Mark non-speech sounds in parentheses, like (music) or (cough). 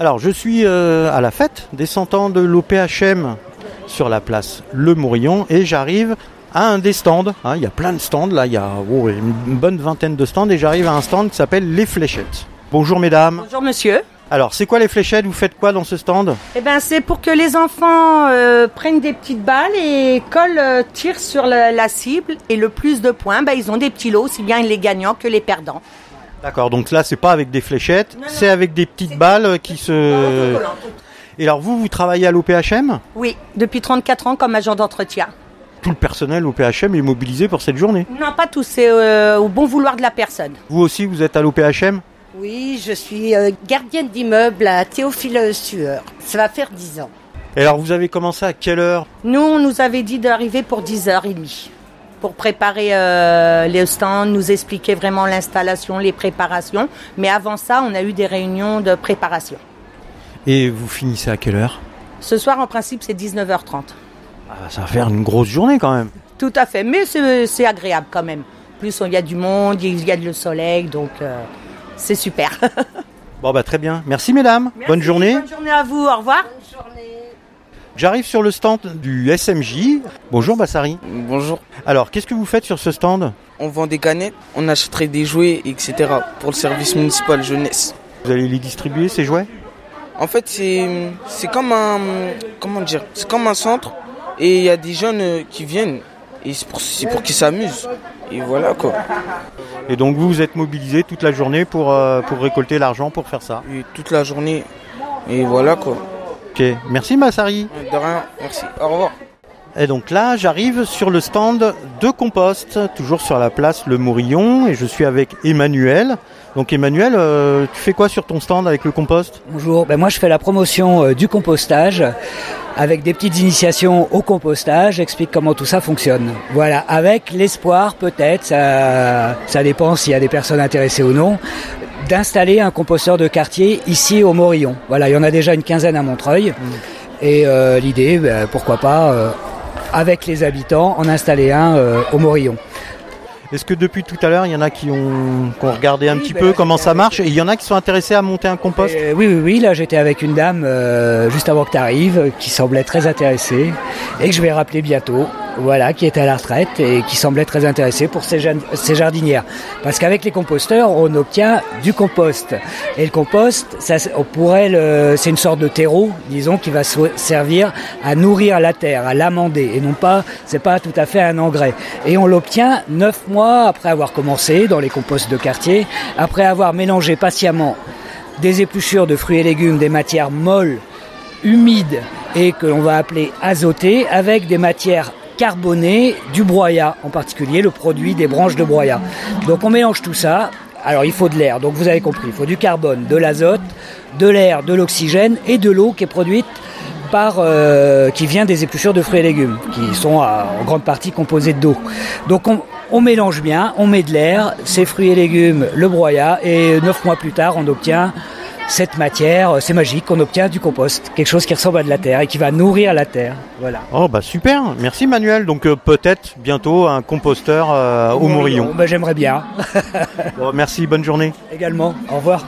Alors, je suis euh, à la fête des 100 ans de l'OPHM sur la place Le Mourillon et j'arrive à un des stands. hein, il y a plein de stands, là, il y a oh, une bonne vingtaine de stands et j'arrive à un stand qui s'appelle Les Fléchettes. Bonjour mesdames. Bonjour monsieur. Alors, c'est quoi les fléchettes? Vous faites quoi dans ce stand? Eh ben c'est pour que les enfants euh, prennent des petites balles et collent, euh, tirent sur la, la cible et le plus de points, ben, ils ont des petits lots, aussi bien les gagnants que les perdants. D'accord, donc là, c'est pas avec des fléchettes, c'est avec des petites balles qui se... Et alors, vous, vous travaillez à l'OPHM Oui, depuis 34 ans comme agent d'entretien. Tout le personnel OPHM est mobilisé pour cette journée? Non, pas tous, c'est euh, au bon vouloir de la personne. Vous aussi, vous êtes à l'OPHM Oui, je suis euh, gardienne d'immeuble à Théophile Sueur. Ça va faire 10 ans. Et alors, vous avez commencé à quelle heure? Nous, on nous avait dit d'arriver pour 10h30 pour préparer euh, les stands, nous expliquer vraiment l'installation, les préparations. Mais avant ça, on a eu des réunions de préparation. Et vous finissez à quelle heure? Ce soir, en principe, c'est 19h30. Ah, Ça va faire une grosse journée quand même. Tout à fait, mais c'est agréable quand même. Plus, il y a du monde, il y a le soleil, donc euh, c'est super. (laughs) Bon, bah très bien. Merci mesdames. Bonne journée. Bonne journée à vous, au revoir. J'arrive sur le stand du SMJ. Bonjour Bassari. Bonjour. Alors, qu'est-ce que vous faites sur ce stand? On vend des canettes, on achèterait des jouets, etc. pour le service municipal jeunesse. Vous allez les distribuer, ces jouets? En fait, c'est comme un comment dire, c'est comme un centre et il y a des jeunes euh, qui viennent et c'est pour, pour qu'ils s'amusent. Et voilà quoi. Et donc vous, vous êtes mobilisés toute la journée pour, euh, pour récolter l'argent pour faire ça? Et toute la journée. Et voilà quoi. Ok, merci Bassari. De rien, merci. Au revoir. Et donc là, j'arrive sur le stand de compost, toujours sur la place Le Mourillon, et je suis avec Emmanuel. Donc Emmanuel, euh, tu fais quoi sur ton stand avec le compost? Bonjour, ben moi je fais la promotion euh, du compostage avec des petites initiations au compostage, j'explique comment tout ça fonctionne. Voilà, avec l'espoir peut-être, ça, ça dépend s'il y a des personnes intéressées ou non, d'installer un composteur de quartier ici au Morillon. Voilà, il y en a déjà une quinzaine à Montreuil. Et euh, l'idée, ben, pourquoi pas, euh, avec les habitants, en installer un euh, au Morillon. Est-ce que depuis tout à l'heure, il y en a qui ont, qui ont regardé un Oui, petit ben peu comment ça avec- marche Et il y en a qui sont intéressés à monter un compost? Oui, oui, oui, là j'étais avec une dame juste avant que tu arrives, qui semblait très intéressée, et que je vais rappeler bientôt, voilà, qui était à la retraite et qui semblait très intéressée pour ses, ses jardinières. Parce qu'avec les composteurs, on obtient du compost. Et le compost, ça, on pourrait c'est une sorte de terreau, disons, qui va servir à nourrir la terre, à l'amender, et non pas, c'est pas tout à fait un engrais. Et on l'obtient neuf mois après avoir commencé dans les composts de quartier, après avoir mélangé patiemment des épluchures de fruits et légumes, des matières molles, humides et que l'on va appeler azotées, avec des matières carbonées, du broyat en particulier, le produit des branches de broyat. Donc on mélange tout ça. Alors il faut de l'air, donc vous avez compris, il faut du carbone, de l'azote, de l'air, de l'oxygène et de l'eau qui est produite par euh, qui vient des épluchures de fruits et légumes, qui sont à- en grande partie composées d'eau. Donc on, on mélange bien, on met de l'air, ces fruits et légumes, le broyat, et neuf mois plus tard, on obtient cette matière, euh, c'est magique, on obtient du compost, quelque chose qui ressemble à de la terre et qui va nourrir la terre. Voilà. Oh bah super, merci Manuel. Donc euh, peut-être bientôt un composteur euh, au Morillon. Ben, J'aimerais bien, (laughs) Bon, merci, bonne journée. également. Au revoir.